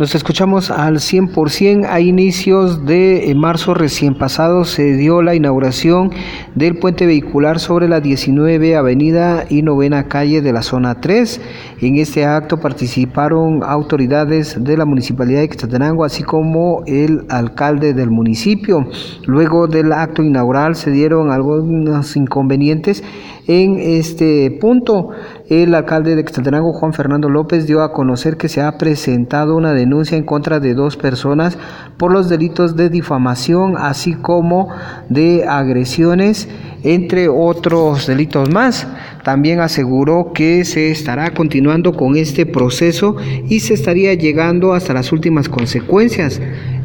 Nos escuchamos al 100%. A inicios de marzo recién pasado se dio la inauguración del puente vehicular sobre la 19 Avenida y Novena Calle de la Zona 3. En este acto participaron autoridades de la Municipalidad de Quetzaltenango, así como el alcalde del municipio. Luego del acto inaugural se dieron algunos inconvenientes en este punto. El alcalde de Quetzaltenango, Juan Fernando López, dio a conocer que se ha presentado una denuncia en contra de dos personas por los delitos de difamación, así como de agresiones, entre otros delitos más. También aseguró que se estará continuando con este proceso y se estaría llegando hasta las últimas consecuencias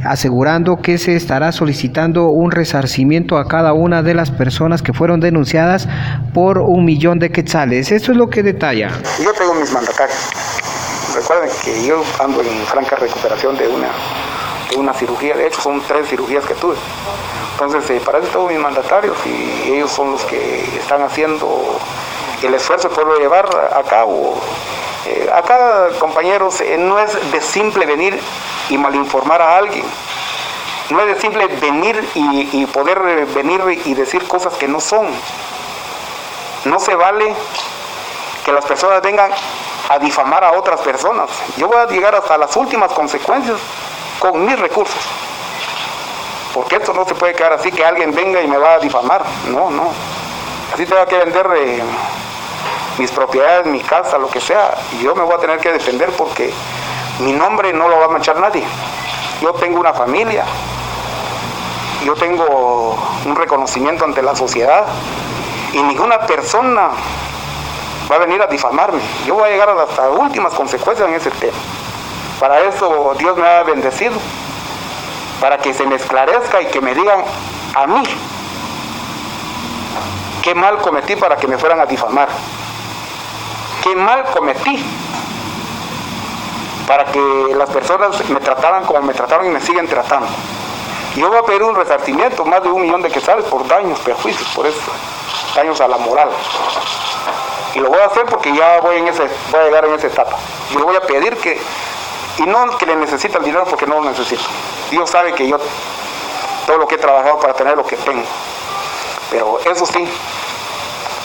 asegurando que se estará solicitando un resarcimiento a cada una de las personas que fueron denunciadas por un millón de quetzales. Esto es lo que detalla. Yo tengo mis mandatarios. Recuerden que yo ando en franca recuperación de una, de una cirugía, de hecho son tres cirugías que tuve. Entonces, eh, para eso tengo mis mandatarios y ellos son los que están haciendo el esfuerzo poderlo llevar a cabo. Eh, acá, compañeros, eh, no es de simple venir y malinformar a alguien. No es de simple venir y, poder venir y decir cosas que no son. No se vale que las personas vengan a difamar a otras personas. Yo voy a llegar hasta las últimas consecuencias con mis recursos. Porque esto no se puede quedar así que alguien venga y me va a difamar. No, no. Así tengo que vender eh, mis propiedades, mi casa, lo que sea. Y yo me voy a tener que defender porque mi nombre no lo va a manchar nadie. Yo tengo una familia, yo tengo un reconocimiento ante la sociedad y ninguna persona va a venir a difamarme. Yo voy a llegar hasta las últimas consecuencias en ese tema. Para eso Dios me ha bendecido, para que se me esclarezca y que me digan a mí qué mal cometí para que me fueran a difamar. Qué mal cometí para que las personas me trataran como me trataron y me siguen tratando. Yo voy a pedir un resarcimiento, más de un millón de quetzales por daños, perjuicios, por eso, daños a la moral. Y lo voy a hacer porque ya voy, en ese, voy a llegar en esa etapa. Yo le voy a pedir que, y no que le necesita el dinero porque no lo necesito. Dios sabe que yo, todo lo que he trabajado para tener lo que tengo. Pero eso sí,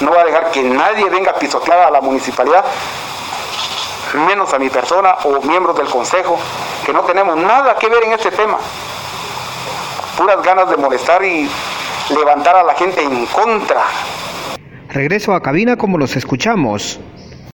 no voy a dejar que nadie venga a pisotear a la municipalidad menos a mi persona o miembros del consejo, que no tenemos nada que ver en este tema. Puras ganas de molestar y levantar a la gente en contra. Regreso a cabina como los escuchamos.